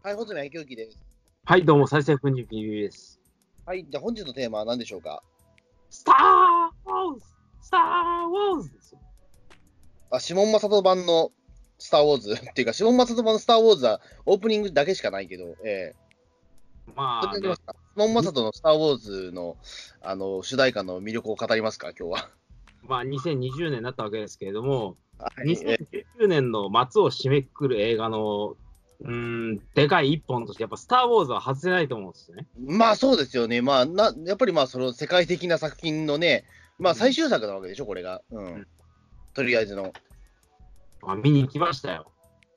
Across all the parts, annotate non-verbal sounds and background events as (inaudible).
はい、本日の愛嬌機です。はい、どうも、再生粉肉ゆうです。はい、じゃあ本日のテーマは何でしょうか？スター・ウォーズスター・ウォーズですよ。あ、シモン・マサト版のスター・ウォーズ？(laughs) っていうか、シモン・マサト版のスター・ウォーズはオープニングだけしかないけど、ええそれでやりますかシモン・マサトのスター・ウォーズのあの主題歌の魅力を語りますか、今日は。まあ、2020年になったわけですけれども、はいえ2019年の末を締めくくる映画の、うーん、でかい一本として、やっぱスター・ウォーズは外せないと思うんですよね。まあそうですよね。まあな、やっぱりまあその世界的な作品のね、まあ最終作なわけでしょ、これが。うん。とりあえずの。まあ、見に行きましたよ。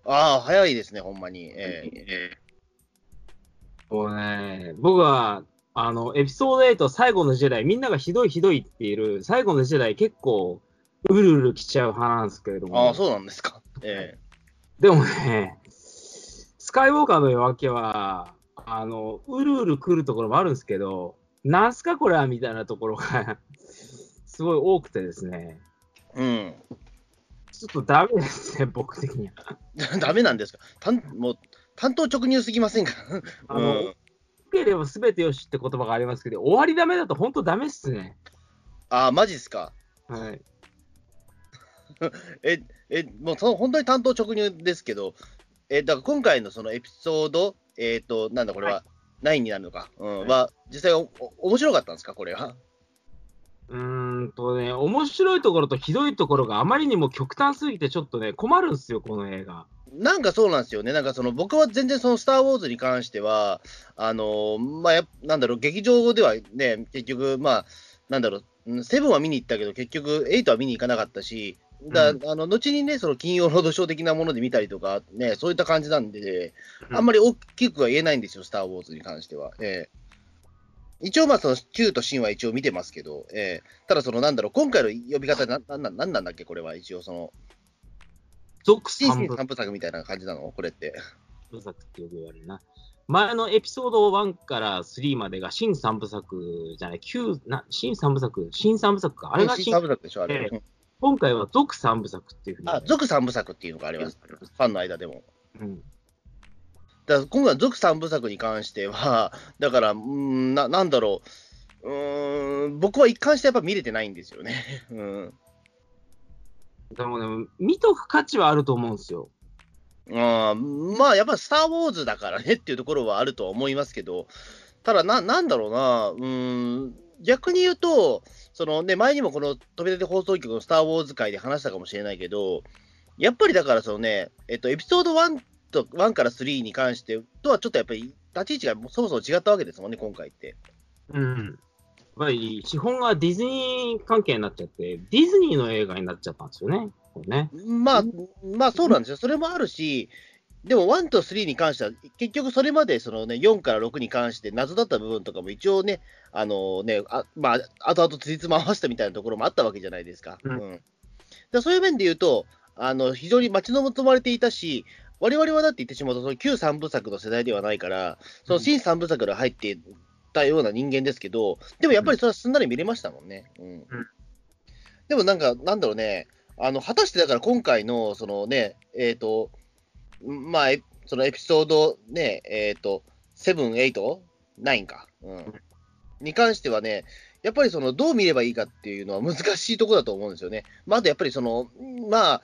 ああ、早いですね、ほんまに。ええもうね、僕は、あの、エピソード8最後の時代、みんながひどいひどいって言える最後の時代結構、うるうる来ちゃう派なんですけれども。ああ、そうなんですか。えでもね、スカイウォーカーの夜明けは、あの、うるうる来るところもあるんですけど、なんすかこれはみたいなところが、(laughs) すごい多くてですね、えうん。ちょっとダメですね、僕的には。(laughs) ダメなんですか？担もう担当直入すぎませんか？あの、うん良ければ全てよしって言葉がありますけど、終わりダメだと本当ダメっすね。あー、マジっすか？はい。(laughs) え、え、もうその本当に担当直入ですけど、え、だから今回のそのエピソード、えっ、と、なんだこれは、9になるのか、うん、は、実際おお面白かったんですか、これは？うーんとね、面白いところとひどいところがあまりにも極端すぎてちょっとね、困るんですよ、この映画。なんかそうなんですよね。なんかその僕は全然そのスター・ウォーズに関しては、あのーまあなんだろう、劇場ではね、結局、まあ、なんだろう、うんセブンは見に行ったけど、結局、エイトは見に行かなかったし、だうんあの後にね、その金曜ロードショー的なもので見たりとか、ね、そういった感じなんで、うんあんまり大きくは言えないんですよ、スター・ウォーズに関しては。ええ一応、まあ、その、Q とシンは一応見てますけど、ええただ、その、なんだろう、今回の呼び方な、なんなんなんだっけ、これは、一応、その、続三部三部作みたいな感じなの？これって。作ってよく言われるな。前のエピソード1から3までが新三部作じゃない、旧な新三部作、新三部作か。あれが新新三部作でしょ、あれ。えうん今回は続三部作っていうふうに。あ、続三部作っていうのがあります。ファンの間でも。うん。だから今回の続三部作に関しては、(laughs) だから、うーんななんだろう、うーん、僕は一貫してやっぱ見れてないんですよね。(laughs) うん。でもね、見とく価値はあると思うんですよ。あーまあ、やっぱスター・ウォーズだからねっていうところはあるとは思いますけど、ただな、なんだろうな、うーん、逆に言うと、そのね、前にもこの飛び出て放送局のスター・ウォーズ界で話したかもしれないけど、やっぱりだからそのね、えっと、エピソード1と、1から3に関してとはちょっとやっぱり立ち位置がそもそも違ったわけですもんね、今回って。うん。やっぱり資本がディズニー関係になっちゃって、ディズニーの映画になっちゃったんですよね。ね。まあ、まあそうなんですよ。それもあるし、でも1と3に関しては、結局それまでその、ね、4から6に関して謎だった部分とかも一応ね、あのね、あまあ、後々つじつま合わせたみたいなところもあったわけじゃないですか。うん。うん。でそういう面で言うと、あの非常に待ち望まれていたし、我々はだって言ってしまうと、その旧3部作の世代ではないから、その新3部作が入っていたような人間ですけど、でもやっぱりそれはすんなり見れましたもんね。うん。でもなんか、なんだろうね、あの果たしてだから今回の、そのね、えっ、と、まあ、えそのエピソードね、えっ、と、7、8、9か、うん、に関してはね、やっぱりそのどう見ればいいかっていうのは難しいところだと思うんですよね。まあ、あとやっぱりその、まあ、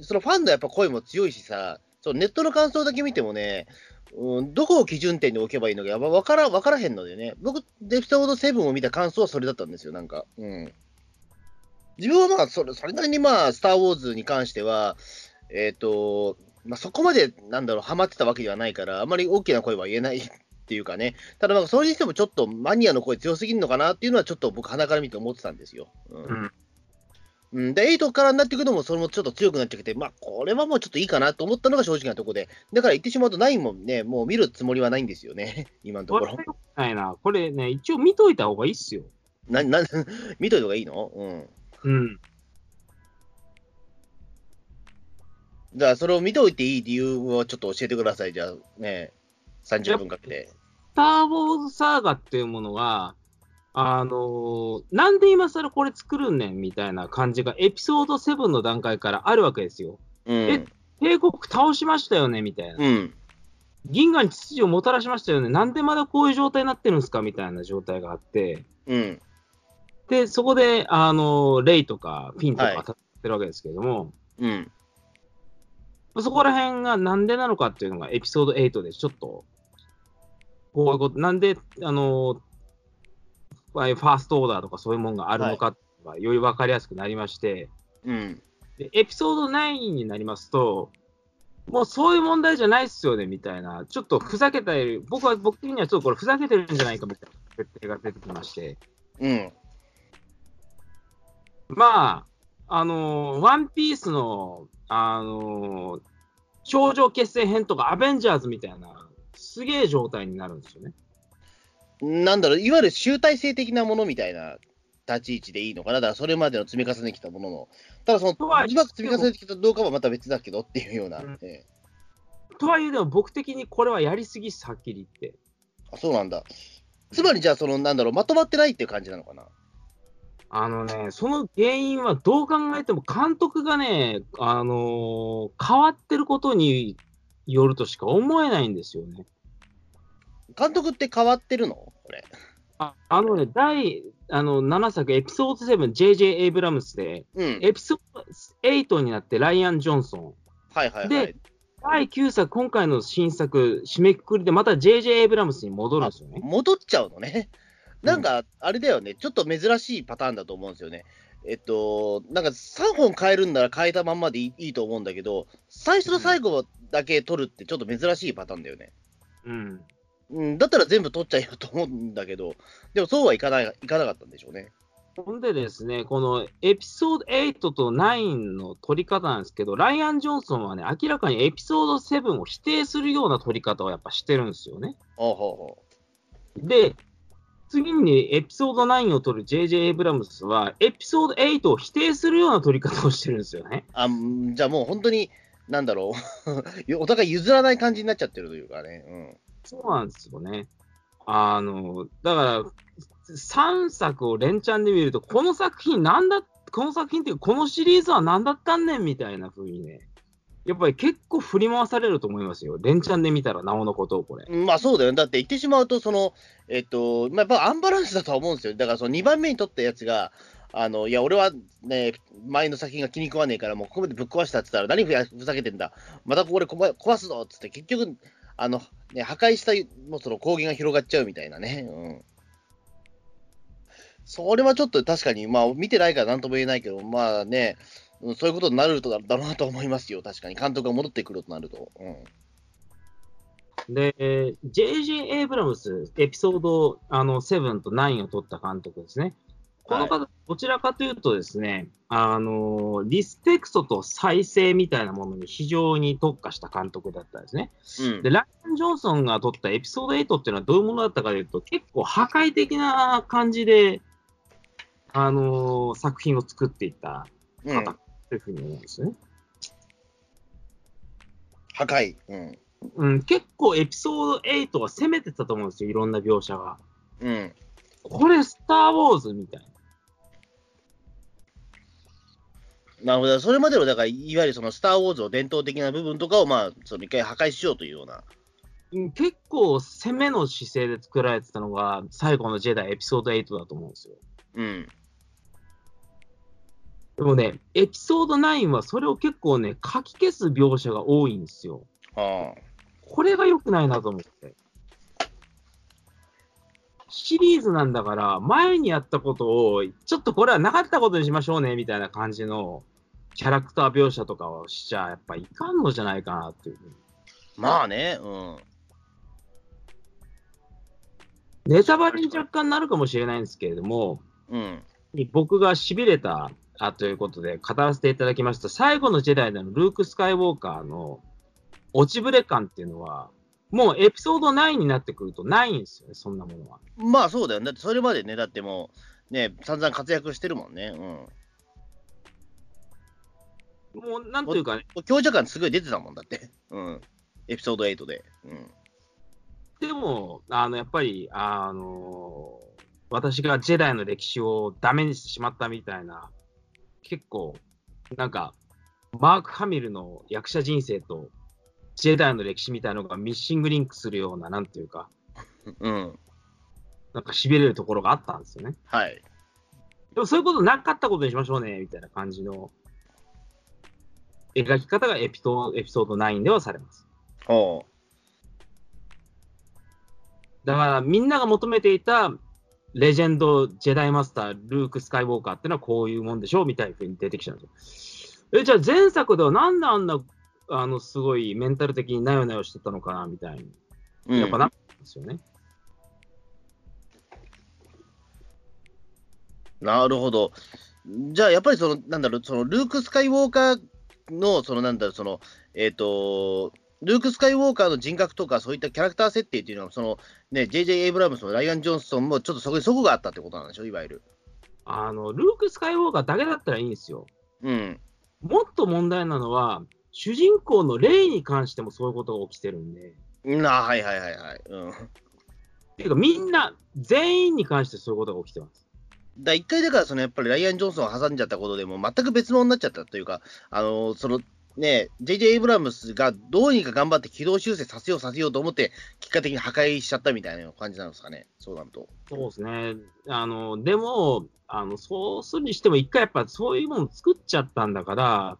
そのファンのやっぱ声も強いしさ、そのネットの感想だけ見てもね、うん、どこを基準点に置けばいいのかやっぱ分から分からへんのでね、僕、エピソード7を見た感想はそれだったんですよ、なんか。うん。自分はまあそれ、それなりにまあ、スター・ウォーズに関しては、えっ、と、まあ、そこまで、なんだろう、ハマってたわけではないから、あまり大きな声は言えないっていうかね、ただ、なんかそれにしてもちょっとマニアの声強すぎるのかなっていうのは、ちょっと僕、鼻から見て思ってたんですよ。うんうん。うん、で、8からになってくるのも、それもちょっと強くなってきて、まあ、これはもうちょっといいかなと思ったのが正直なところで、だから言ってしまうと、9もね、もう見るつもりはないんですよね、今のところは。いな。これね、一応見といた方がいいっすよ。な、な、(laughs) 見といた方がいいの？うん。うん。だから、それを見といていい理由をちょっと教えてください、じゃあね、30分かけて。スター・ウォーズ・サーガっていうものは、あのーなんで今更これ作るんねんみたいな感じがエピソード7の段階からあるわけですよ。うん。帝国倒しましたよねみたいな。うん。銀河に秩序をもたらしましたよね。なんでまだこういう状態になってるんですかみたいな状態があって。うん。で、そこで、あの、レイとかフィンとかはい当たってるわけですけれども、うん。そこら辺がなんでなのかっていうのがエピソード8でちょっと、こういうこと、なんで、あの、ファーストオーダーとかそういうものがあるのかがより分かりやすくなりまして、うん。でエピソード9になりますと、もうそういう問題じゃないっすよねみたいな、ちょっとふざけたり、僕は僕的にはちょっとこれふざけてるんじゃないかみたいな設定が出てきまして、うん。まあ、あのワンピースの、あの頂上決戦編とかアベンジャーズみたいな、すげえ状態になるんですよね。なんだろう、いわゆる集大成的なものみたいな立ち位置でいいのかな。だからそれまでの積み重ねてきたものの。ただその、く積み重ねてきたかどうかはまた別だけどっていうような。うんええとはいえ、でも僕的にこれはやりすぎっす、はっきり言って。あそうなんだ。つまりじゃあ、その、なんだろう、まとまってないっていう感じなのかな。あのね、その原因はどう考えても監督がね、あのー変わってることによるとしか思えないんですよね。監督って変わってるの？これ。ああのね、第あの7作、エピソード7、JJ エイブラムスで、うん。エピソード8になってライアン・ジョンソン。はいはいはいで。第9作、今回の新作、締めくくりでまた JJ エイブラムスに戻るんですよね。戻っちゃうのね。なんか、あれだよね、ちょっと珍しいパターンだと思うんですよね。えっと、なんか3本変えるんなら変えたまんまでいいと思うんだけど、最初と最後だけ取るってちょっと珍しいパターンだよね。うん。うん、だったら全部取っちゃえよと思うんだけど、でもそうはいかないいかなかったんでしょうね。ほんでですね、このエピソード8と9の取り方なんですけど、ライアン・ジョンソンはね、明らかにエピソード7を否定するような取り方をやっぱしてるんですよね。ほうほうほで、次にエピソード9を取る J.J. エイブラムスは、エピソード8を否定するような取り方をしてるんですよね。う。あんじゃあもう本当に、なんだろう、(laughs) お互い譲らない感じになっちゃってるというかね。そうなんですよね。あの、だから、3作を連チャンで見ると、この作品なんだ、この作品っていうか、このシリーズは何だったんねんみたいな風にね、やっぱり結構振り回されると思いますよ。連チャンで見たらなおのことをこれ。まあそうだよね。だって言ってしまうと、その、えっと、まあ、やっぱアンバランスだとは思うんですよ。だからその2番目に取ったやつが、あの、いや、俺はね、前の作品が気に食わねえから、もうここまでぶっ壊したって言ったら、何ふやふざけてんだ、またこれ壊壊すぞっつって、結局、あの、ね、破壊したもうその攻撃が広がっちゃうみたいなね。うん。それはちょっと確かに、まあ、見てないからなんとも言えないけど、まあね、うんそういうことになるとだろうなと思いますよ、確かに。監督が戻ってくるとなると。うん。で、J.J. エイブラムス、エピソードあの7と9を取った監督ですね。この方、どちらかというとですね、あの、リスペクトと再生みたいなものに非常に特化した監督だったんですね。うんで、ライアン・ジョンソンが撮ったエピソード8っていうのはどういうものだったかというと、結構破壊的な感じで、あのー作品を作っていったうん方というふうに思うんですよね。破壊。うん。うん、結構エピソード8は攻めてたと思うんですよ、いろんな描写が。うん。これ、スター・ウォーズみたいな。なるほど。それまでの、だから、いわゆるその、スター・ウォーズの伝統的な部分とかを、まあ、その一回破壊しようというような。うん結構攻めの姿勢で作られてたのが、最後のジェダイエピソード8だと思うんですよ。うん。でもね、エピソード9はそれを結構ね、書き消す描写が多いんですよ。ああ。これが良くないなと思って。シリーズなんだから、前にやったことを、ちょっとこれはなかったことにしましょうね、みたいな感じのキャラクター描写とかをしちゃ、やっぱいかんのじゃないかなっていう。まあね、うん。ネタバレに若干なるかもしれないんですけれども、うん。僕が痺れたあということで語らせていただきました、最後のジェダイでのルーク・スカイウォーカーの落ちぶれ感っていうのは、もうエピソード9になってくるとないんですよね、そんなものは。まあそうだよ。だってそれまでね、だってもう、ね、散々活躍してるもんね。うん。もうなんというかね、強者感すごい出てたもんだって。うん。エピソード8で。うん。でも、あのやっぱり、あの私がジェダイの歴史をダメにしてしまったみたいな、結構、なんか、マーク・ハミルの役者人生とジェダイの歴史みたいなのがミッシングリンクするような、なんていうか、うん。なんか痺れるところがあったんですよね。はい。でもそういうことなかったことにしましょうね、みたいな感じの描き方がエピソエピソード9ではされます。ほだからみんなが求めていたレジェンド、ジェダイマスター、ルーク・スカイウォーカーってのはこういうもんでしょうみたいな風に出てきちゃうんですよ。え、じゃあ前作ではなんであんな、あの、すごいメンタル的になよなよしてたのかなみたいに、やっぱなっんですよね。なるほど。じゃあ、やっぱりその、なんだろう、その、ルーク・スカイウォーカーの、その、なんだろう、その、えっ、と、ルーク・スカイウォーカーの人格とか、そういったキャラクター設定っていうのは、その、ね、J.J. エイブラムスのライアン・ジョンソンも、ちょっとそこにそこがあったってことなんでしょ、いわゆる。あの、ルーク・スカイウォーカーだけだったらいいんですよ。うん。もっと問題なのは、主人公のレイに関してもそういうことが起きてるんで、なはいはいはいはい。うん。っていうかみんな、全員に関してそういうことが起きてます。だ一回だから、そのやっぱりライアン・ジョンソンを挟んじゃったことでも、全く別物になっちゃったというか、あのそのね、J.J. エイブラムスがどうにか頑張って軌道修正させようさせようと思って、結果的に破壊しちゃったみたいな感じなんですかね、そうなると。そうですね。あの、でも、あの、そうするにしても、一回やっぱそういうもの作っちゃったんだから、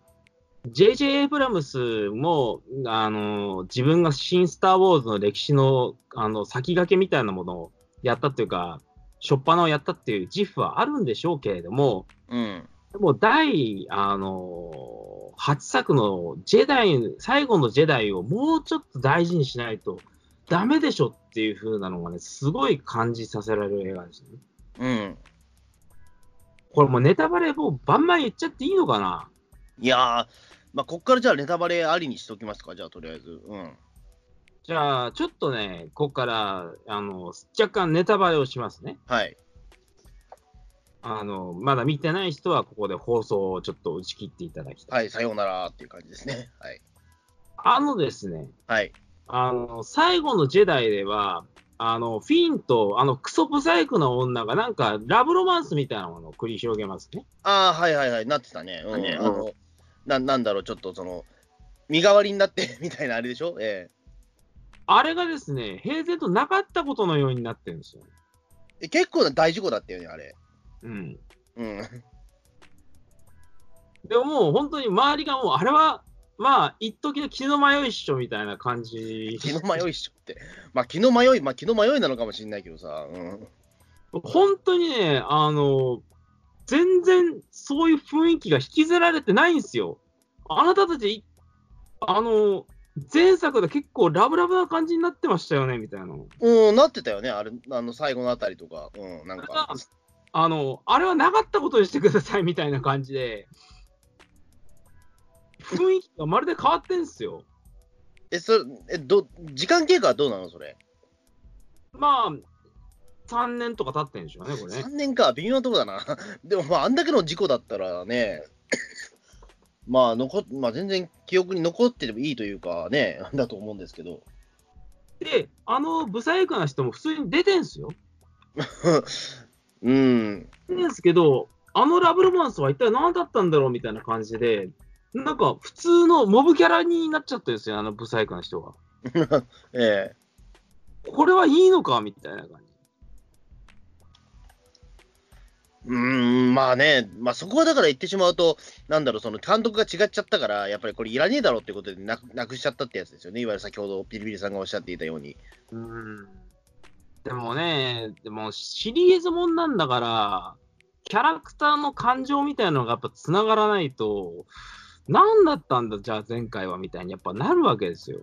J.J. エイブラムスも、あの、自分が新スター・ウォーズの歴史の、あの、先駆けみたいなものをやったっていうか、初っ端をやったっていう自負はあるんでしょうけれども、うん。でも第、あの、8作のジェダイ、最後のジェダイをもうちょっと大事にしないとダメでしょっていう風なのがね、すごい感じさせられる映画ですね。うん。これもうネタバレもうバンバン言っちゃっていいのかな？いやー、まあ、こっからじゃあネタバレありにしときますか、じゃあとりあえず。うん。じゃあ、ちょっとね、ここから、あの、若干ネタバレをしますね。はい。あの、まだ見てない人はここで放送をちょっと打ち切っていただきたい。はい、さようならっていう感じですね。はい。あのですね、はい。あの、最後のジェダイでは、あの、フィンと、あの、クソブサイクな女が、なんか、ラブロマンスみたいなものを繰り広げますね。ああ、はいはいはい、なってたね。うん。ねあのななんだろう、ちょっとその、身代わりになって (laughs) みたいなあれでしょ？えあれがですね、平然となかったことのようになってるんですよ。ええ結構な大事故だったよね、あれ。うん。うん。でももう本当に周りがもう、あれは、まあ、一時の気の迷いっしょみたいな感じ。気の迷いっしょって。まあ、気の迷い、まあ、気の迷いなのかもしれないけどさ。うん。本当にね、あの、全然そういう雰囲気が引きずられてないんですよ。あなたたち、あの、前作で結構ラブラブな感じになってましたよね、みたいな。うん、なってたよね、あれ、あの、最後のあたりとか。うん、なんか。あの、あれはなかったことにしてください、みたいな感じで。雰囲気がまるで変わってんすよ。え、それ、え、ど、時間経過はどうなのそれ？まあ、3年とか経ってんでしょうね、これね3。年か、微妙なとこだな。(laughs) でも、まあ、あんだけの事故だったらね、(coughs) まあ、残っ、まあ、全然記憶に残っててもいいというかね、(laughs) だと思うんですけど。で、あの、ブサイクな人も普通に出てんすよ。(laughs) うん。出てんすけど、あのラブロマンスは一体何だったんだろうみたいな感じで、なんか普通のモブキャラになっちゃってるんですよ、あのブサイクな人が。(laughs) ええこれはいいのかみたいな感じ。うーん、まあね、まあそこはだから言ってしまうと、なんだろう、その監督が違っちゃったから、やっぱりこれいらねえだろうってことでなくなくしちゃったってやつですよね。いわゆる先ほどピリピリさんがおっしゃっていたように。うん。でもね、でもシリーズもんなんだから、キャラクターの感情みたいなのがやっぱ繋がらないと、何だったんだ、じゃあ前回はみたいにやっぱなるわけですよ。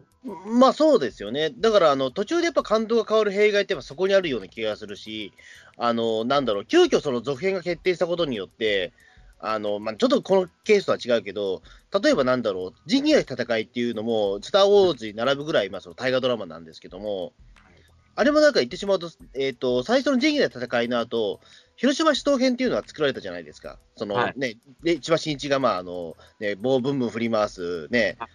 まあそうですよね。だからあの途中でやっぱ監督が変わる弊害ってやっぱそこにあるような気がするし、あのなんだろう、急遽その続編が決定したことによって、あのまあ、ちょっとこのケースとは違うけど、例えばなんだろう、仁義なき戦いっていうのも、スター・ウォーズに並ぶぐらい、まあ、その大河ドラマなんですけども、あれもなんか言ってしまうと、えっ、と、最初の仁義なき戦いの後、広島市東編っていうのが作られたじゃないですか。その、はいね、で千葉真一が、まあ、あの、ね、棒ブンブン振り回す、ねは、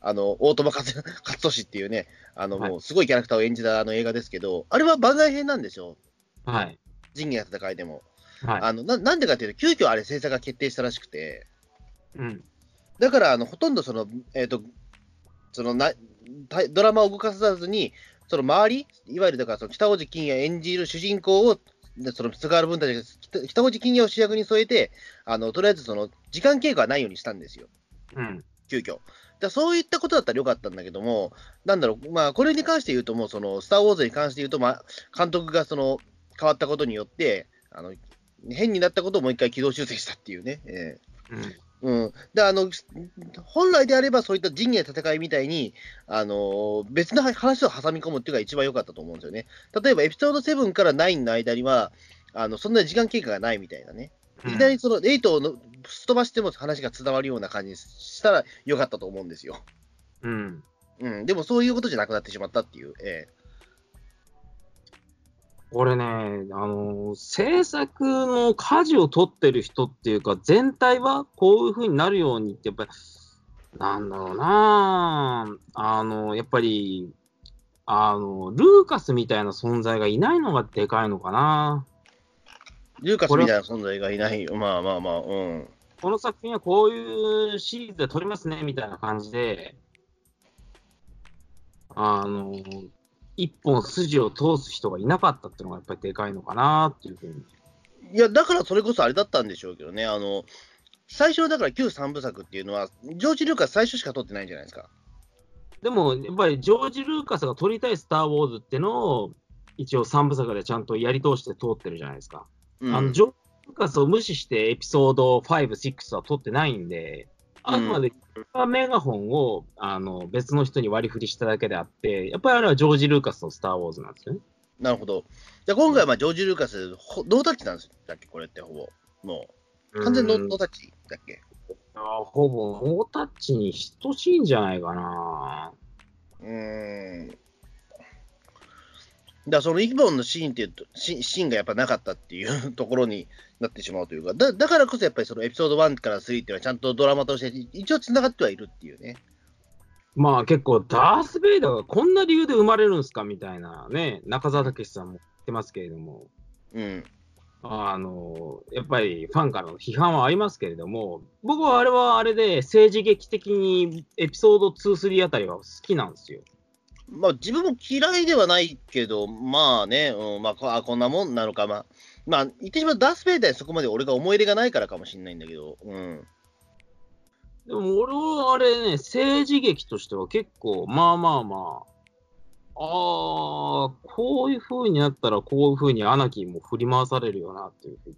あの、大友勝勝利っていうね、あの、はいもうすごいキャラクターを演じたあの映画ですけど、あれは番外編なんですよ。はい。仁義なき戦いでも。はい。あのななんでかっていうと、急遽あれ制作が決定したらしくて、うん。だから、あの、ほとんどその、えっ、と、そのなたドラマを動かさずに、その周り、いわゆるだからその北大路欣也演じる主人公を、でその菅原文太が北北大路欣也を主役に添えて、あのとりあえずその時間経過はないようにしたんですよ。うん。急遽だそういったことだったらよかったんだけども、なんだろう、まあ、これに関して言うと、もうその、スター・ウォーズに関して言うと、まあ、監督がその変わったことによって、あの変になったことをもう一回軌道修正したっていうね。えうん。えうん、であの本来であれば、そういった陣営戦いみたいに、あの別の話を挟み込むっていうのが一番良かったと思うんですよね。例えば、エピソード7から9の間には、あのそんなに時間経過がないみたいなね。いきなりその8をのすっ飛ばしても話が伝わるような感じにしたらよかったと思うんですよ。うん。うん、でもそういうことじゃなくなってしまったっていう。えこれね、あの、制作の舵を取ってる人っていうか、全体はこういう風になるようにって、やっぱり、なんだろうなあの、やっぱり、あの、ルーカスみたいな存在がいないのがでかいのかな。えルーカスみたいな存在がいないよ。まあまあまあ、うん。この作品はこういうシリーズで撮りますね、みたいな感じで、あの、一本筋を通す人がいなかったっていうのがやっぱりでかいのかなっていうふうに。いや、だからそれこそあれだったんでしょうけどね。あの、最初のだから旧三部作っていうのは、ジョージ・ルーカス最初しか撮ってないんじゃないですか。でも、やっぱりジョージ・ルーカスが撮りたいスター・ウォーズっていうのを、一応三部作でちゃんとやり通して通ってるじゃないですか。うん、あのジョージ・ルーカスを無視してエピソード5、6は撮ってないんで、あくまでメガホンをあの別の人に割り振りしただけであって、やっぱりあれはジョージ・ルーカスのスター・ウォーズなんですよね。なるほど。じゃあ今回はまあジョージ・ルーカス、ほノータッチなんですだっけ、これってほぼ。もう、完全ノータッチだっけ？あほぼノータッチに等しいんじゃないかな。うーん。だその一本のシーンっていうとシシーンがやっぱなかったっていう (laughs) ところになってしまうというか、だだからこそやっぱりそのエピソード1から3っていうのはちゃんとドラマとして一応つながってはいるっていうね。まあ結構、ダース・ベイダーがこんな理由で生まれるんですかみたいなね、中澤武さんも言ってますけれども、うん。あの、やっぱりファンからの批判はありますけれども、僕はあれはあれで政治劇的にエピソード2、3あたりは好きなんですよ。まあ自分も嫌いではないけど、まあね、うん、まあこあこんなもんなのか、まあ、まあ言ってしまうとダース・ベイダーにそこまで俺が思い入れがないからかもしれないんだけど、うん。でも俺はあれね、政治劇としては結構、まあまあまあ、ああ、こういう風になったらこういう風にアナキーも振り回されるよなっていう風に。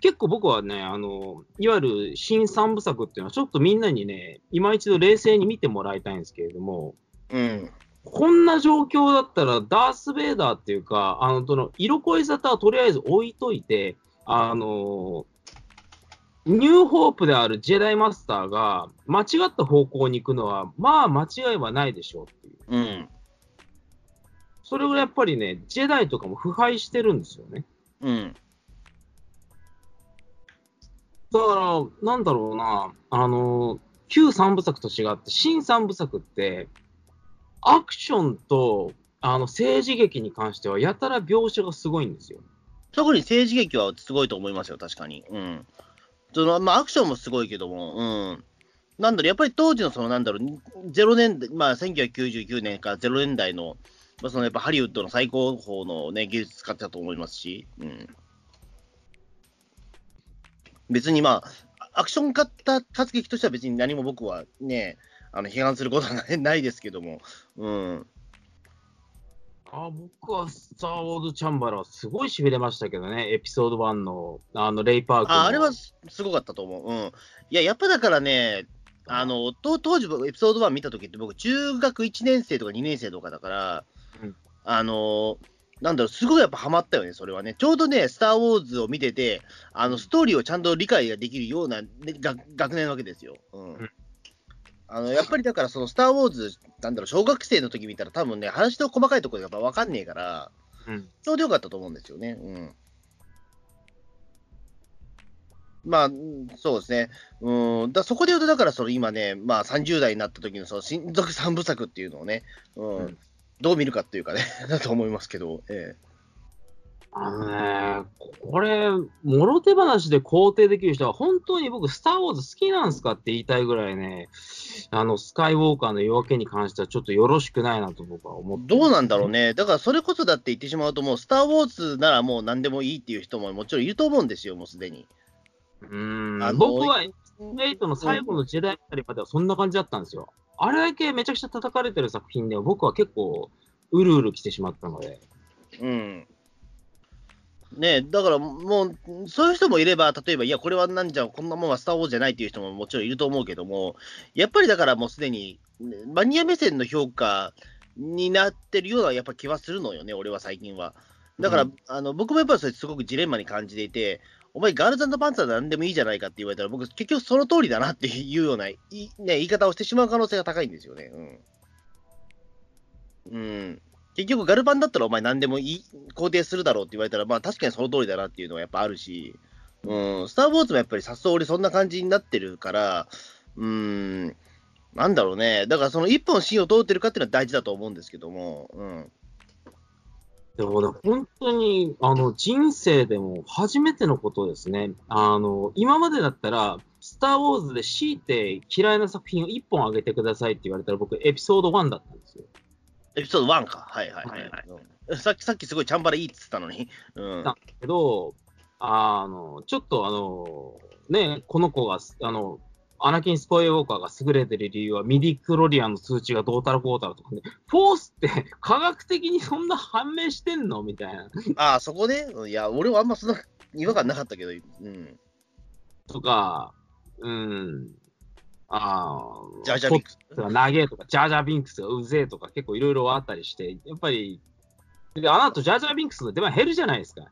結構僕はね、あの、いわゆる新三部作っていうのはちょっとみんなにね、今一度冷静に見てもらいたいんですけれども、うん。こんな状況だったら、ダース・ベイダーっていうか、あの、その、色恋沙汰はとりあえず置いといて、あの、ニューホープであるジェダイマスターが間違った方向に行くのは、まあ間違いはないでしょうっていう。うん。それぐらいやっぱりね、ジェダイとかも腐敗してるんですよね。うん。だから、なんだろうな、あの、旧三部作と違って、新三部作って、アクションと、あの、政治劇に関しては、やたら描写がすごいんですよ。特に政治劇はすごいと思いますよ、確かに。うん。そのまあ、アクションもすごいけども、うん。なんだろう、やっぱり当時のその、なんだろう、0年、まあ、1999年から0年代の、まあ、そのやっぱハリウッドの最高峰のね、技術使ってたと思いますし、うん。別にまあ、アクション化った活劇としては別に何も僕はね、あの批判することはないないですけども、うん。あ僕はスター・ウォーズ・チャンバラはすごいしびれましたけどね、エピソード1のあのレイ・パークのああれはすすごかったと思う。うん。いや、やっぱだからね、あの、と当時僕エピソード1見たときって僕、中学1年生とか2年生とかだから、うんあの、なんだろう、すごいやっぱハマったよね、それはね。ちょうどね、スター・ウォーズを見てて、あの、ストーリーをちゃんと理解ができるような、ね、学学年なわけですよ。うん。うんあの、やっぱりだから、その、スター・ウォーズ、なんだろう、小学生の時見たら多分ね、話の細かいところがやっぱ分かんねえから、うんちょうどよかったと思うんですよね。うん。まあ、うんそうですね。うん。だそこで言うと、だから、その今ね、まあ30代になった時のその親族三部作っていうのをね、うん、うんどう見るかっていうかね、(laughs) だと思いますけど、えあのね、これ、もろ手話で肯定できる人は、本当に僕、スター・ウォーズ好きなんすかって言いたいぐらいね、あの、スカイウォーカーの夜明けに関してはちょっとよろしくないなと僕は思ってどうなんだろうね。だからそれこそだって言ってしまうと、もうスター・ウォーズならもう何でもいいっていう人ももちろんいると思うんですよ、もうすでに。うーん僕は、エイトの最後の時代あたりまではそんな感じだったんですよ。あれだけめちゃくちゃ叩かれてる作品では僕は結構うるうる来てしまったので。うん。ねだからもう、そういう人もいれば、例えば、いや、これはなんじゃ、こんなもんはスター・ウォーズじゃないっていう人ももちろんいると思うけども、やっぱりだからもうすでに、ねマニア目線の評価になってるようなやっぱ気はするのよね、俺は最近は。だから、うんあの僕もやっぱりそれすごくジレンマに感じていて、お前、ガールズパンツァーなんでもいいじゃないかって言われたら、僕、結局その通りだなっていうような、いね、言い方をしてしまう可能性が高いんですよね。うん。うん。結局、ガルパンだったらお前何でもいい肯定するだろうって言われたら、まあ確かにその通りだなっていうのはやっぱあるし、うん、スター・ウォーズもやっぱりさっそう俺そんな感じになってるから、うん、なんだろうね。だからその一本芯を通ってるかっていうのは大事だと思うんですけども、うん。でもね、本当に、あの、人生でも初めてのことですね。あの、今までだったら、スター・ウォーズで強いて嫌いな作品を1本あげてくださいって言われたら、僕、エピソード1だったんですよ。エピソード1か。はいはいはい、はいうんさっき、さっきすごいチャンバラいいって言ってたのに。うん。だけど、あの、ちょっとあの、ね、この子が、あの、アナキン・スポイウォーカーが優れてる理由は、ミディクロリアンの数値がどうたらこうたらとかね、フォースって科学的にそんな判明してんのみたいな。ああ、そこね。うんいや、俺はあんまそんな違和感なかったけど、うん。とか、うん、ああ、ジャージャービンクス。とか長えとか、ジャージャービンクスがうぜえとか、結構いろいろあったりして、やっぱり、で、あの後ジャージャービンクスの出番減るじゃないですか。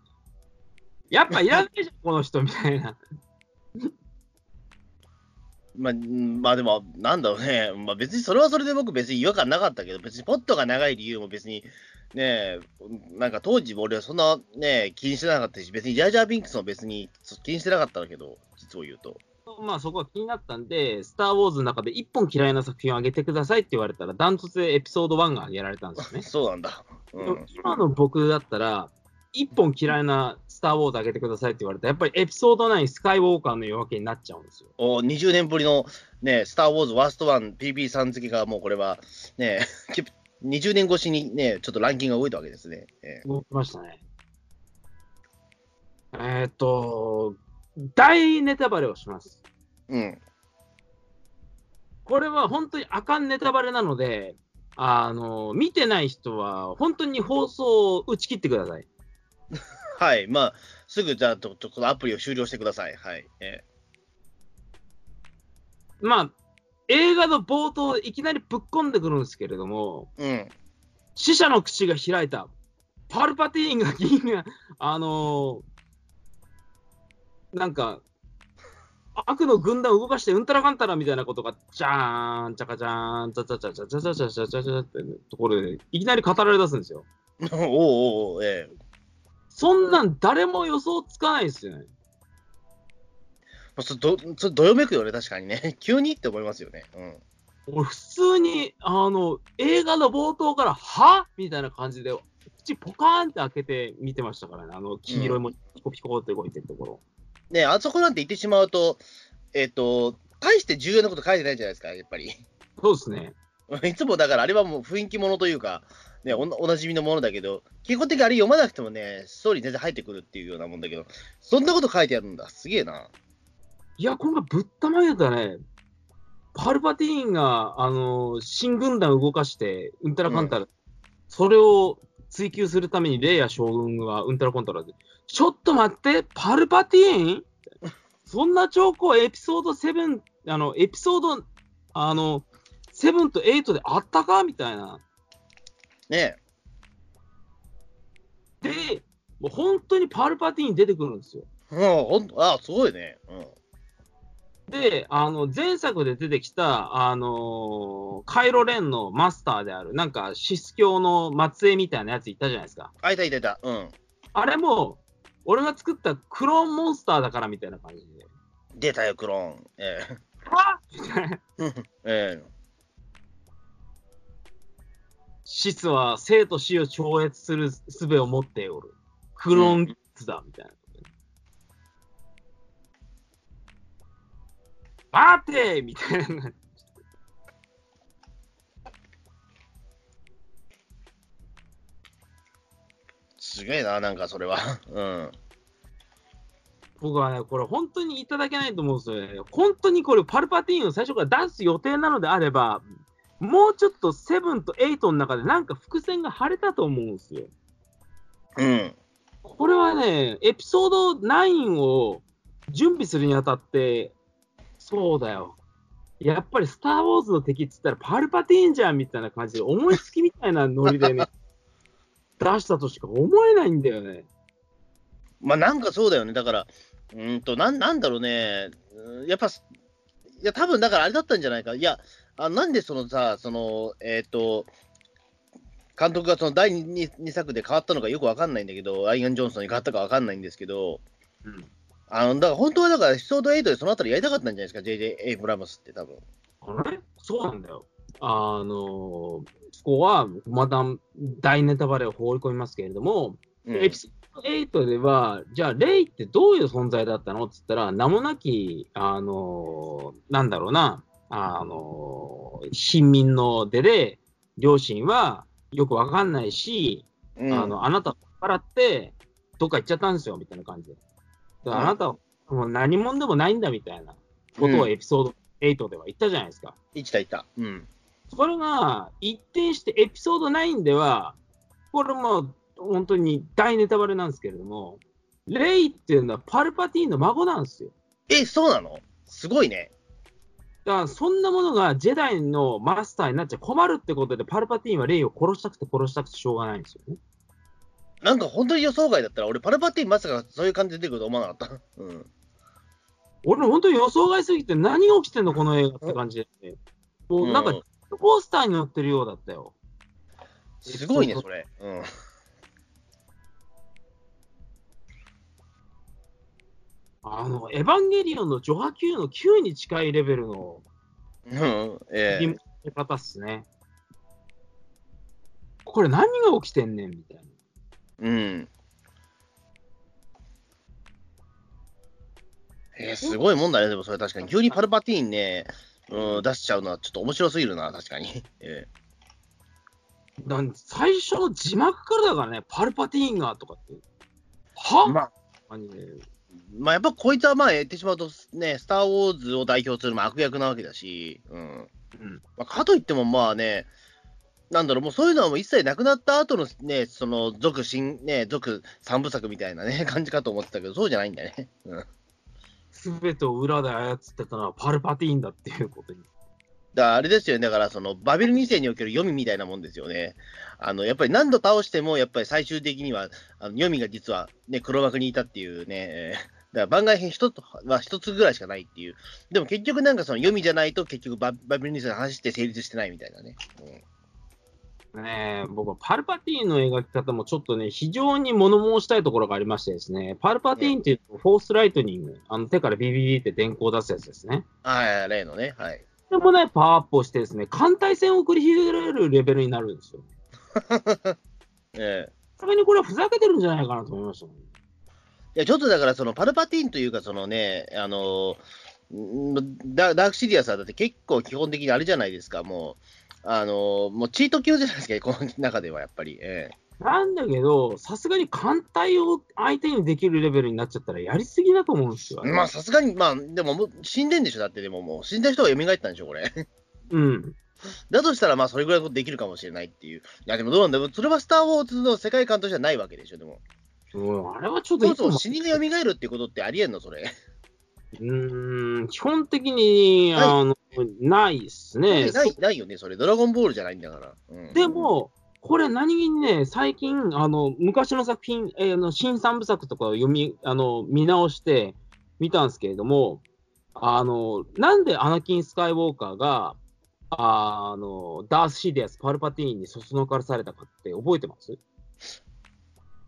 やっぱいらないじゃん、この人みたいな。まあ、うんまあでも、なんだろうね。まあ別にそれはそれで僕別に違和感なかったけど、別にポットが長い理由も別に、ねなんか当時俺はそんなね、気にしてなかったし、別にジャージャービンクスも別に気にしてなかったんだけど、実を言うと。まあそこは気になったんで、スター・ウォーズの中で1本嫌いな作品をあげてくださいって言われたら、ダントツでエピソード1が挙げられたんですよね。そうなんだ。うん。今の僕だったら、1本嫌いなスター・ウォーズあげてくださいって言われたら、やっぱりエピソード9、スカイウォーカーの夜明けになっちゃうんですよ。お20年ぶりのね、スター・ウォーズワーストワン PP さん付けがもうこれはね、20年越しにね、ちょっとランキングが動いたわけですね。え動きましたね。えーっと、大ネタバレをします。ーうん。これは本当にあかんネタバレなので、あの、見てない人は、本当に放送を打ち切ってください。はい。まあ、すぐじゃあ、ととこのアプリを終了してください。はい。えまあ、映画の冒頭でいきなりぶっ込んでくるんですけれども、ーうん。死者の口が開いた。パルパティーンが銀が、あのーなんか、悪の軍団を動かしてうんたらかんたらみたいなことが、じゃーん、ちゃかじゃーん、ちゃちゃちゃちゃちゃちゃちゃちゃちゃちゃってところで、いきなり語られ出すんですよ。おうおうおう、ええそんなん誰も予想つかないですよね。まあ、そどそどよめくよね、確かにね。急にって思いますよね。うん。俺、普通に、あの、映画の冒頭から、はみたいな感じで、口ポカーンって開けて見てましたからね。あの、黄色いもピコピコって動いてるところ。ねあそこなんて言ってしまうと、えっ、と、大して重要なこと書いてないじゃないですか、やっぱり。そうですね。(laughs) いつもだから、あれはもう雰囲気ものというか、ね、おなおなじみのものだけど、基本的にあれ読まなくてもね、ストーリー全然入ってくるっていうようなもんだけど、そんなこと書いてあるんだ。すげえな。いや、今回ぶったまげたね。パルパティーンが、あの、新軍団を動かして、うんたらかんたら、それを追求するためにレイヤ将軍はうんたらかんたらで、ちょっと待って、パルパティーン？そんな兆候エピソード7、あの、エピソード、あの、7と8であったか？みたいな。ねで、もう本当にパルパティーン出てくるんですよ。もうほんと、あ、すごいね。うん。で、あの、前作で出てきた、あのーカイロレンのマスターである、なんか、シス教の末裔みたいなやついたじゃないですか。あ、いたいたいた。うん。あれも、俺が作ったクローンモンスターだからみたいな感じで。出たよ、クローン。えはみたいな (laughs) えええシスは生と死を超越する術を持っておる。クローンズだ、みたいな。待てみたいな。すげえな、なんかそれは。(laughs) うん。僕はね、これ本当にいただけないと思うんですよね。本当にこれ、パルパティーンを最初から出す予定なのであれば、もうちょっとセブンとエイトの中でなんか伏線が張れたと思うんですよ。うん。これはね、エピソード9を準備するにあたって、そうだよ。やっぱりスター・ウォーズの敵っつったらパルパティーンじゃんみたいな感じで、思いつきみたいなノリでね、(laughs) 出したとしか思えないんだよね。まあなんかそうだよね。だから、うーんと、なんなんだろうね。うんやっぱ、いや、多分だからあれだったんじゃないか。いや、あなんでそのさ、その、えっ、と、監督がその第 2, 2作で変わったのかよくわかんないんだけど、アイアン・ジョンソンに変わったかわかんないんですけど、うんあの、だから本当はだから、エピソード8でそのあたりやりたかったんじゃないですか、JJ エイブラムスって多分。あれ？そうなんだよ。あのそこはまた大ネタバレを放り込みますけれども、うんエピソード8では、じゃあ、レイってどういう存在だったの？って言ったら、名もなき、あのなんだろうな、あの貧民の出で、両親はよくわかんないし、うんあの、あなたを払って、どっか行っちゃったんですよ、みたいな感じで。あなたはもう何者でもないんだ、みたいなことをエピソード8では言ったじゃないですか。いったいった。うん。それが一転してエピソード9では、これもう本当に大ネタバレなんですけれども、レイっていうのはパルパティーンの孫なんですよ。え、そうなの？すごいね。だからそんなものがジェダイのマスターになっちゃ困るってことで、パルパティーンはレイを殺したくて殺したくてしょうがないんですよね。なんか本当に予想外だったら、俺、パルパティンまさかそういう感じで出てくると思わなかった。うん。俺、本当に予想外すぎて何が起きてんの、この映画って感じで、ね。もうなんか、うんポスターに載ってるようだったよ。すごいね、それ。うん。あの、エヴァンゲリオンのジョハ Q の9に近いレベルのうん、えリモの方っすね。これ何が起きてんねんみたいな。えうん。えー、すごいもんだね、でもそれ確かに。急にパルパティーンね、うん、出しちゃうのはちょっと面白すぎるな、確かに。えなん最初の字幕からだからね、パルパティーンがとかって。は？えまあ、感じでまあ、やっぱこいつはまあ言ってしまうとね、スター・ウォーズを代表するまあ悪役なわけだし、うん。うんまあ、かといってもまあね、なんだろう、もうそういうのはもう一切なくなった後のね、その続新、ね、続三部作みたいなね、(laughs) 感じかと思ってたけど、そうじゃないんだね。(laughs) うん。すべてを裏で操ってたのはパルパティーンだっていうことに。だあれですよね、だからそのバビル2世における読みみたいなもんですよね。あのやっぱり何度倒しても、やっぱり最終的には、あの読みが実は、ね、黒幕にいたっていうね、えーだから番外編一つは一つぐらいしかないっていう。でも結局なんかその読みじゃないと結局ババビル2世の話って成立してないみたいなね。ねえ、僕はパルパティーンの描き方もちょっとね、非常に物申したいところがありましてですね、パルパティーンっていうと、フォースライトニング、あの手からビビビって電光を出すやつですね。うん、はい、例のね、はい。でもね、パワーアップをしてですね、艦隊戦を繰り広げられるレベルになるんですよ。(laughs) ええさすがにこれはふざけてるんじゃないかなと思いました。いや、ちょっとだから、そのパルパティーンというか、そのね、あのダークシリアスはだって結構基本的にあれじゃないですか、もう、あのもうチート級じゃないですか、この中ではやっぱり。ええなんだけど、さすがに艦隊を相手にできるレベルになっちゃったらやりすぎだと思うんですよ。まあ、さすがに、まあ、でも死んでんでしょ、だって、でももう、死んだ人が蘇ったんでしょ、これ。うん。だとしたら、まあ、それぐらいのことできるかもしれないっていう。いや、でもどうなんだろう、それはスター・ウォーズの世界観としてはないわけでしょ、でも。うん、あれはちょっとそもそもいつも死人が蘇るっていうことってありえんの、それ。うーん、基本的に、はいあの、ないっすね。ないないよね、それ。ドラゴンボールじゃないんだから。うんで、も、これ何気にね、最近、あの、昔の作品、えーあの新三部作とかを読み、あの、見直して見たんですけれども、あの、なんでアナキン・スカイウォーカーが、あの、ダース・シディアス、パルパティーンにそそのかされたかって覚えてます？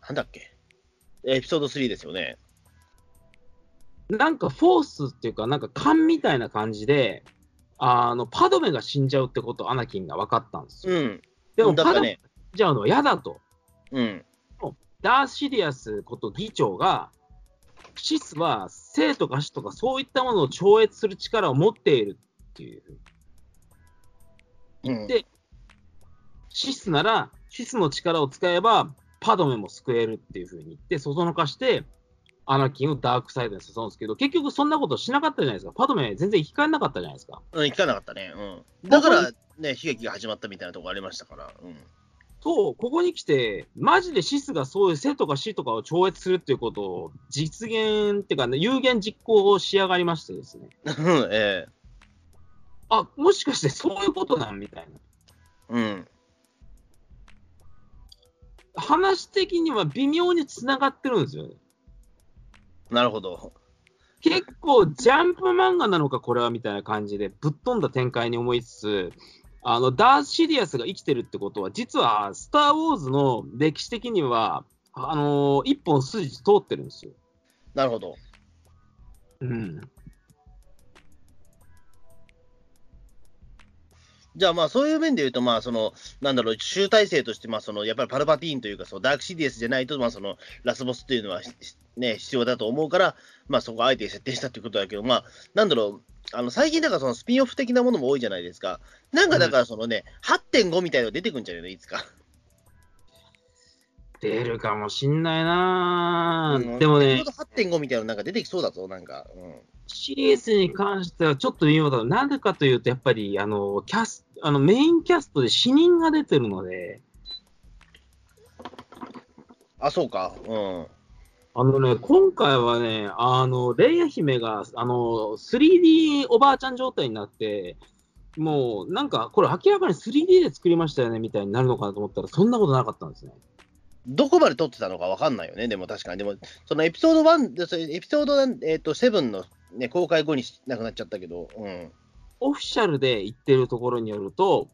なんだっけ？エピソード3ですよね。なんかフォースっていうか、なんか勘みたいな感じで、あの、パドメが死んじゃうってこと、アナキンが分かったんですよ。うん。でも、パドメ。が死んじゃうのは嫌だと。うん。ダース・シディアスこと議長が、シスは生とか死とかそういったものを超越する力を持っているっていう。うんでシスなら、シスの力を使えば、パドメも救えるっていうふうに言って、そそのかして、アナキンをダークサイドに誘うんですけど、結局そんなことしなかったじゃないですか。パドメ全然生き返んなかったじゃないですか。うん、聞かなかったね。うん。だから、ね、悲劇が始まったみたいなところありましたから。うん。と、ここに来て、マジでシスがそういう生とか死とかを超越するっていうことを実現っていうかね、有言実行をしやがりましてですね。う (laughs) んええあ、もしかしてそういうことなんみたいな。うん。話的には微妙に繋がってるんですよね。なるほど。結構ジャンプ漫画なのか、これはみたいな感じで、ぶっ飛んだ展開に思いつつ、あのダース・シディアスが生きてるってことは、実はスター・ウォーズの歴史的には、あの一本筋通ってるんですよ。なるほど。うん。じゃあまあそういう面で言うと、まあその、なんだろう、集大成として、まあその、やっぱりパルパティーンというか、そのダークシディアスじゃないと、まあその、ラスボスっていうのは、しね、必要だと思うから、まあそこをあえて設定したっていうことだけど、まあ、なんだろう、あの、最近だからそのスピンオフ的なものも多いじゃないですか。なんかだからそのね、8.5みたいなの出てくるんじゃないの、いつか。出るかもしんないな、うんでもね、ちょうど8.5みたいなのなんか出てきそうだぞ、なんか。うん。CS に関してはちょっと微妙だ。なんでかというと、やっぱり、あの、キャス、あの、メインキャストで死人が出てるので、あ、そうか。うん。あのね、今回はね、あの、レイヤ姫が、あの、3D おばあちゃん状態になって、もう、なんか、これ明らかに 3D で作りましたよね、みたいになるのかなと思ったら、そんなことなかったんですね。どこまで撮ってたのかわかんないよね、でも確かに。でも、そのエピソード1で、それエピソード、えっと7の、ね、公開後になくなっちゃったけど、うん。オフィシャルで言ってるところによると、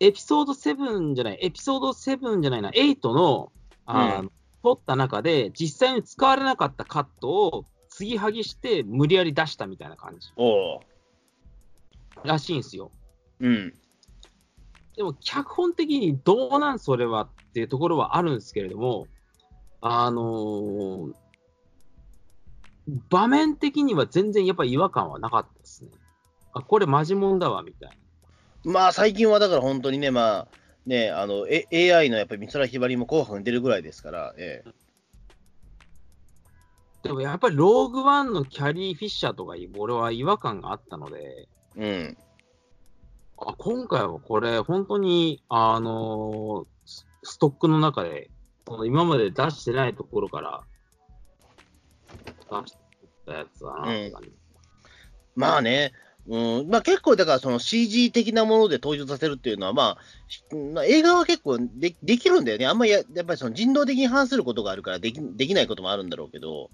エピソード7じゃない、エピソード7じゃないな、8の、あの撮った中で、実際に使われなかったカットを継ぎはぎして、無理やり出したみたいな感じ。らしいんですよ。うん。でも、脚本的にどうなんそれはっていうところはあるんですけれども、あのー場面的には全然やっぱり違和感はなかったですね。あ、これマジモンだわ、みたいな。まあ、最近はだから本当にね、まあ、ね、あの、A- AI のやっぱり美空ひばりも紅白に出るぐらいですから、ええ。でもやっぱりローグワンのキャリー・フィッシャーとかに俺は違和感があったので、うん。あ今回はこれ、本当に、あのースストックの中で、その今まで出してないところから出したやつだなって感じ。まあね、うん、まあ結構だからその CG 的なもので登場させるっていうのは、まあ、まあ映画は結構でできるんだよね。あんまりややっぱりその人道的に反することがあるからできできないこともあるんだろうけど、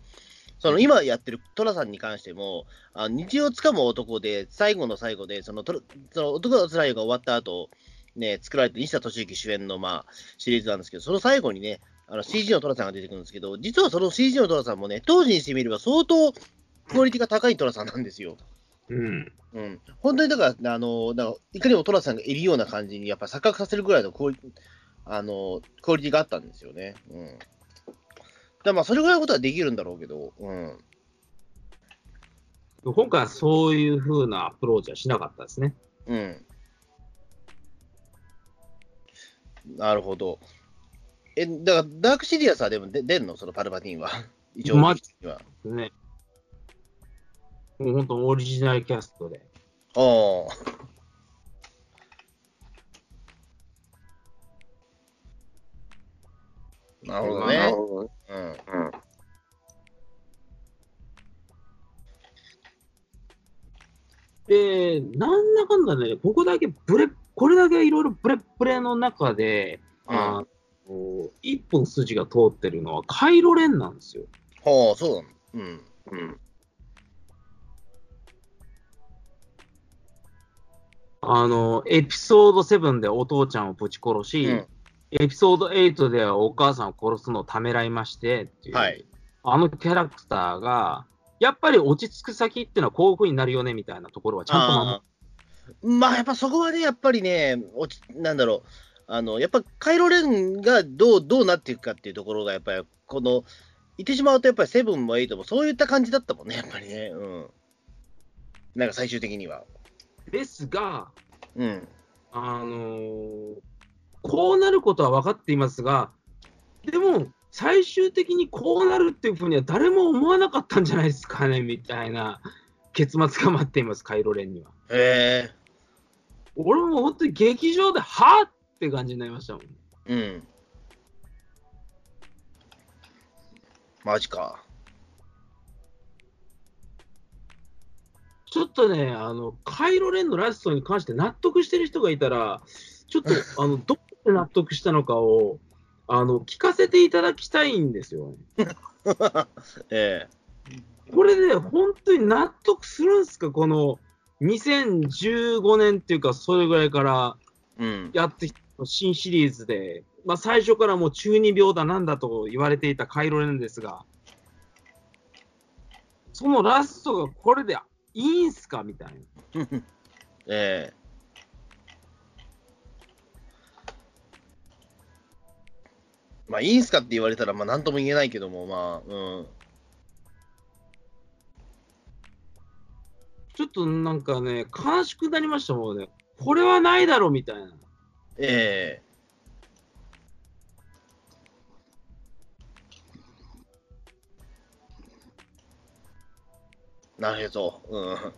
その今やってる寅さんに関しても、あ日をつかむ男で、最後の最後で、そのトその男のつらいが終わった後、ね、作られた西田敏行主演の、まあ、シリーズなんですけど、その最後にね、あの CG の寅さんが出てくるんですけど、実はその CG の寅さんもね、当時にしてみれば相当クオリティが高い寅さんなんですよ。うん。うん、本当にだから、あのだからいかにも寅さんがいるような感じに、やっぱ錯覚させるぐらいのクオリあのクオリティがあったんですよね。うん、だまあ、それぐらいのことはできるんだろうけど、うん、今回はそういう風なアプローチはしなかったですね。うん。なるほど。え、だから、ダークシリアスはでもで出んの？そのパルパティーンは。一応、マジには。ね。もう本当オリジナルキャストで。ああ。なるほどね。うん。で、なんだかんだね、ここだけブレ、これだけいろいろブレブレの中で、あの一本筋が通ってるのはカイロレンなんですよ。はあ、そうなの。うん。うん。あの、エピソード7でお父ちゃんをぶち殺し、うんエピソード8ではお母さんを殺すのをためらいましてっていう、はい。あのキャラクターが、やっぱり落ち着く先っていうのはこういう風になるよねみたいなところはちゃんと守まあ、やっぱそこはね、やっぱりね、落ちなんだろう、あのやっぱカイロレンがどうどうなっていくかっていうところが、やっぱりこの、言ってしまうと、やっぱりセブンもエイトもそういった感じだったもんね、やっぱりね。うん。なんか最終的には。ですが、うん。あのーこうなることは分かっていますが、でも、最終的にこうなるっていうふうには誰も思わなかったんじゃないですかね、みたいな結末が待っています、カイロレンには。へえ。俺も本当に劇場で、はぁって感じになりましたもん。うん。マジか。ちょっとね、あの、カイロレンのラストに関して納得してる人がいたら、ちょっと、(laughs) あの、どこで納得したのかを、あの、聞かせていただきたいんですよ。(laughs) えこれで、本当に納得するんすか？この、2015年っていうか、それぐらいからえ。うん。やってきた新シリーズで、まあ、最初からもう中二病だなんだと言われていたカイロレンですが、そのラストがこれでいいんすか？みたいな。(laughs) ええ。まあ、いいんすかって言われたら、まあ、なんとも言えないけども、まあ、うん。ちょっとなんかね、悲しくなりましたもんね。これはないだろうみたいな。ええ。なるほど。うん。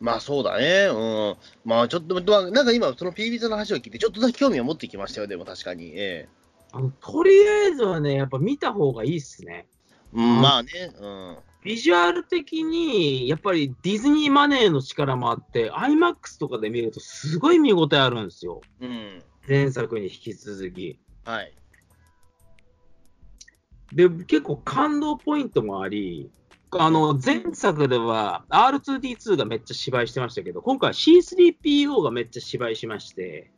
まあそうだね。うん。まあちょっと、まあなんか今、その PB の話を聞いて、ちょっとだけ興味を持ってきましたよ、でも確かに。ええ。あのとりあえずはね、やっぱ見た方がいいっすね。うん、まあね。うん。ビジュアル的に、やっぱりディズニーマネーの力もあって、IMAX とかで見るとすごい見応えあるんですよ。うん。前作に引き続き。はい。で、結構感動ポイントもあり、あの、前作では R2D2 がめっちゃ芝居してましたけど、今回は C3PO がめっちゃ芝居しまして。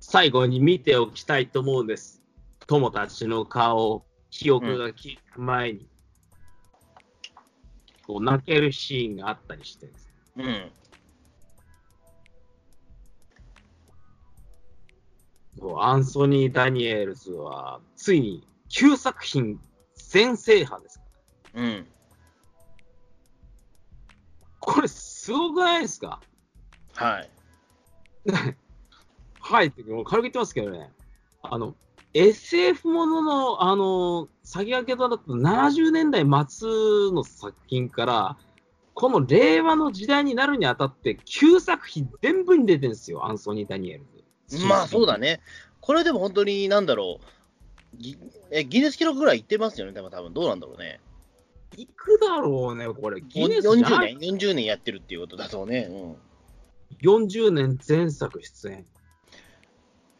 最後に見ておきたいと思うんです。友達の顔、記憶が消える前に、こう泣けるシーンがあったりしてですねうん。そうアンソニー・ダニエルズは、ついに9作品全制覇ですから。うん。これ、すごくないですか？はい。(laughs) はいって、もう軽く言ってますけどね。あの、SF ものの、あの、先駆けとなった70年代末の作品から、この令和の時代になるにあたって、9作品全部に出てるんですよ、アンソニー・ダニエルズ。まあそうだね。これでも本当に、なんだろう。ギえギネス記録ぐらいいってますよね、でも多分どうなんだろうね。いくだろうね、これ。ギネスじゃ40ない年、40年やってるっていうことだとね。うん。40年前作出演。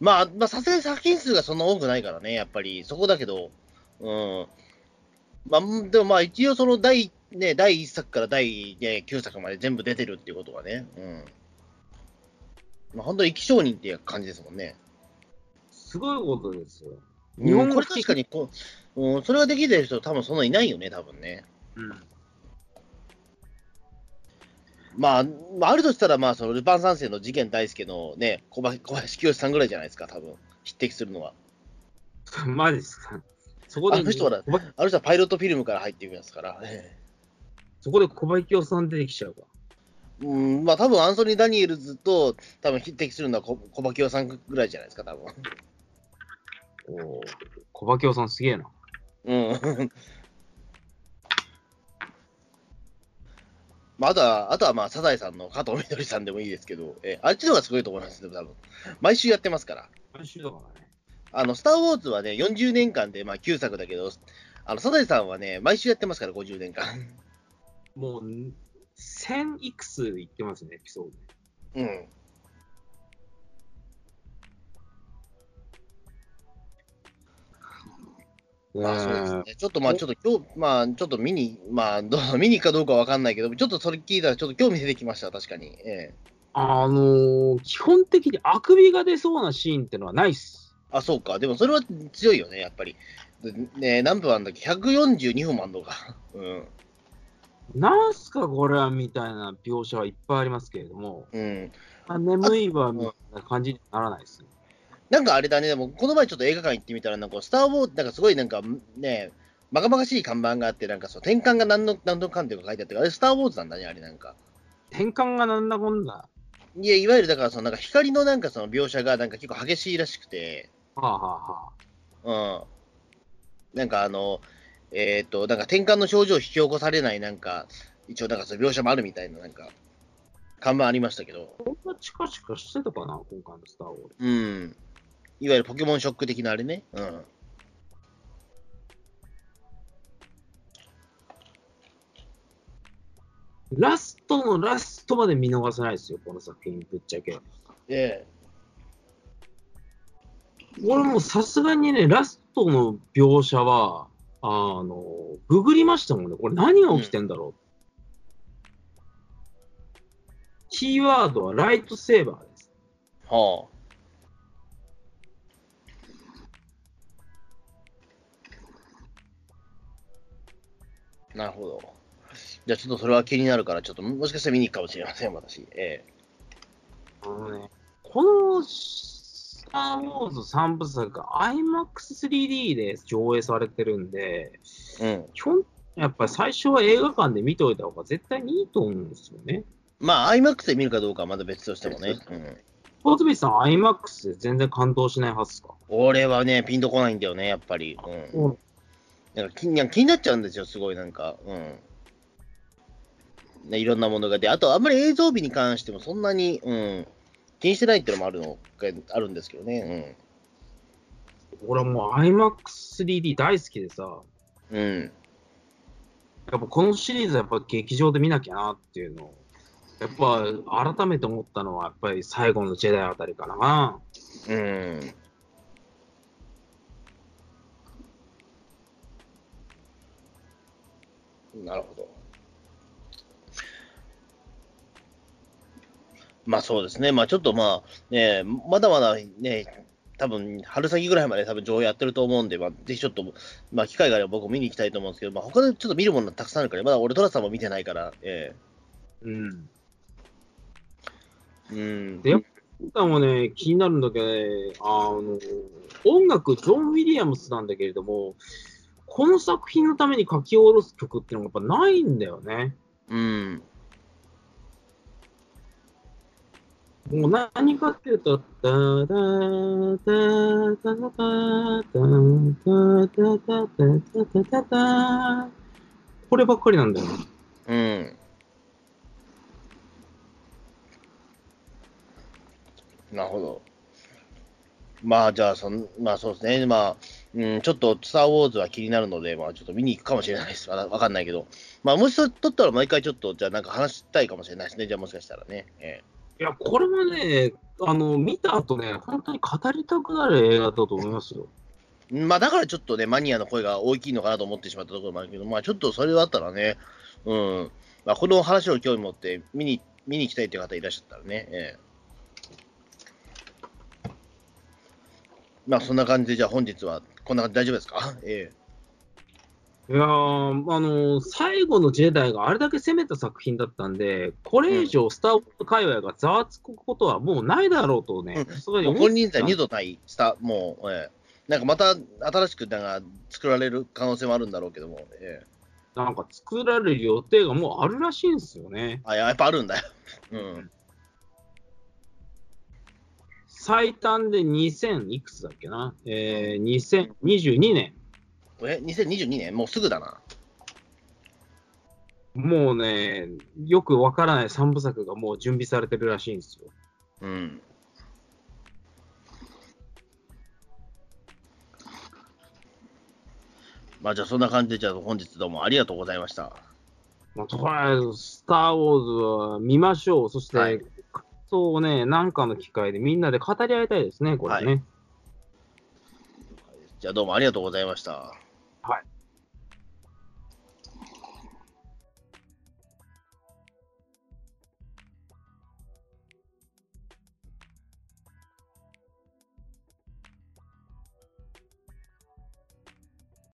まあ、まあ、さすがに作品数がそんな多くないからね、やっぱり、そこだけど、うん。まあ、でもまあ、一応その第、ね、第1作から第、ね、9作まで全部出てるっていうことはね、うん。まあ、本当に生き証人っていう感じですもんね。すごいことですよ。日本これ確かにこう、うん、それができてる人多分そんないないよね、多分ね。うん。まあ、まあ、あるとしたら、まあ、そのルパン三世の事件大輔のね、小林小林清志さんぐらいじゃないですか、多分匹敵するのは。(laughs) マジですか。そこで、あの人はある人はパイロットフィルムから入っていくやつから。えそこで小林清さん出てきちゃうか。えうん、まあ、多分アンソニー・ダニエルズと多分匹敵するのは小小牧さんぐらいじゃないですか、多分おー小林清さんすげえな。うん。まあ、あとは、あとはまあ、サザエさんの加藤みどりさんでもいいですけど、ええあっちの方がすごいと思いますよ、多分毎週やってますから。毎週だからね。あの、スター・ウォーズはね、40年間で、まあ、9作だけど、あの、サザエさんはね、毎週やってますから、50年間。もう、1000いくついってますね、エピソードで。うん。まあ、そうですね。ちょっと、まあ、ちょっと、今日、まあ、ちょっと見に、まあ、どう (laughs) 見に行くかどうかわかんないけど、ちょっとそれ聞いたら、ちょっと興味出てきました、確かに。ええあのー基本的にあくびが出そうなシーンってのはないっす。あ、そうか。でも、それは強いよね、やっぱり。でね、何分あんだっけ ?142 分もあんのか。(laughs) うん。なんすかこれはみたいな描写はいっぱいありますけれども、うん。あ眠いわみたいな感じにならないです。なんかあれだね、でも、この前ちょっと映画館行ってみたら、なんか、スター・ウォーズ、なんかすごいなんかね、バカバカしい看板があって、なんかそう、転換が何の、何のかんていうか書いてあって、あれ、スター・ウォーズなんだね、あれなんか。転換がなんだこんだ？いや、いわゆるだからそのなんか光のなんかその描写がなんか結構激しいらしくて、はあ、はあはうん。なんかあの、えっ、と、なんか転換の症状を引き起こされないなんか、一応なんかその描写もあるみたいななんか、看板ありましたけど、あ、こんなチカチカしてたかな、今回のスター・ウォーズ。うん。いわゆるポケモンショック的なあれね。うん。ラストのラストまで見逃せないですよ、この作品、ぶっちゃけ。え俺もさすがにね、ラストの描写は、あの、ググりましたもんね。これ何が起きてんだろう。キーワードはライトセーバーです。えはあ。なるほど。じゃあちょっとそれは気になるから、ちょっともしかしたら見に行くかもしれません、私。えあのね、このスター・ウォーズ3部作が IMAX3D で上映されてるんで、えうん。基本、やっぱり最初は映画館で見ておいた方が絶対にいいと思うんですよね。まあ、IMAX で見るかどうかはまだ別としてもね。うん。小泉さん、IMAX で全然感動しないはずか？俺はね、ピンとこないんだよね、やっぱり。うん。うんなんか気に気になっちゃうんですよ、すごいなんか。うん。ね、いろんなものが。で、あと、あんまり映像美に関してもそんなに、うん、気にしてないっていうのもあるのがあるんですけどね。俺はもう IMAX3D 大好きでさ、うん。うん。やっぱこのシリーズはやっぱ劇場で見なきゃなっていうのを、やっぱ改めて思ったのは、やっぱり最後のジェダイあたりかな。うん。なるほど。まあそうですね。まあちょっとまあね、まだまだね、多分春先ぐらいまで多分上映やってると思うんで、まあぜひちょっと、まあ機会があれば僕も見に行きたいと思うんですけど、まあ他でちょっと見るものたくさんあるから、まだ俺トラさんも見てないから、えうん。えうん。で、やっぱもね、気になるんだけどね、あの、音楽、ジョン・ウィリアムスなんだけれども、この作品のために書き下ろす曲ってのがやっぱないんだよね。うん。もう何かっていうと、ダダダダダダダダダダダダダダこればっかりなんだよね。うん。なるほど。まあ、じゃあそん、まあそうですね。まあ、うん、ちょっと、スター・ウォーズは気になるので、まあちょっと見に行くかもしれないです。わわかんないけど。まあ、もしそれ撮ったら毎回ちょっと、じゃあなんか話したいかもしれないですね。じゃあもしかしたらね。えいや、これはね、あの、見た後ね、本当に語りたくなる映画だと思いますよ。えまあ、だからちょっとね、マニアの声が大きいのかなと思ってしまったところもあるけど、まあちょっとそれだったらね、うん。まあ、この話を興味持って見に、見に行きたいという方いらっしゃったらね。ええまあ、そんな感じで、じゃあ本日は、こんな感じで大丈夫ですか？えいやー、あの最後のジェダイがあれだけ攻めた作品だったんで、これ以上、スター・ウォーズ界隈がざわつくことはもうないだろうとね、うん本人在二度ないスタ、もう、ええなんかまた新しくなんか作られる可能性もあるんだろうけども、ええなんか作られる予定がもうあるらしいんですよね。あ、やっぱあるんだよ。うん。最短で2000いくつだっけな、えー、2022年。え、2022年？もうすぐだな。もうね、よくわからない3部作がもう準備されてるらしいんですよ。うん。まあじゃあそんな感じで、じゃあ本日どうもありがとうございました。まあ、とりあえず、スター・ウォーズは見ましょう。そして、はい感想をね、なんかの機会でみんなで語り合いたいですね、これね。じゃあどうもありがとうございました。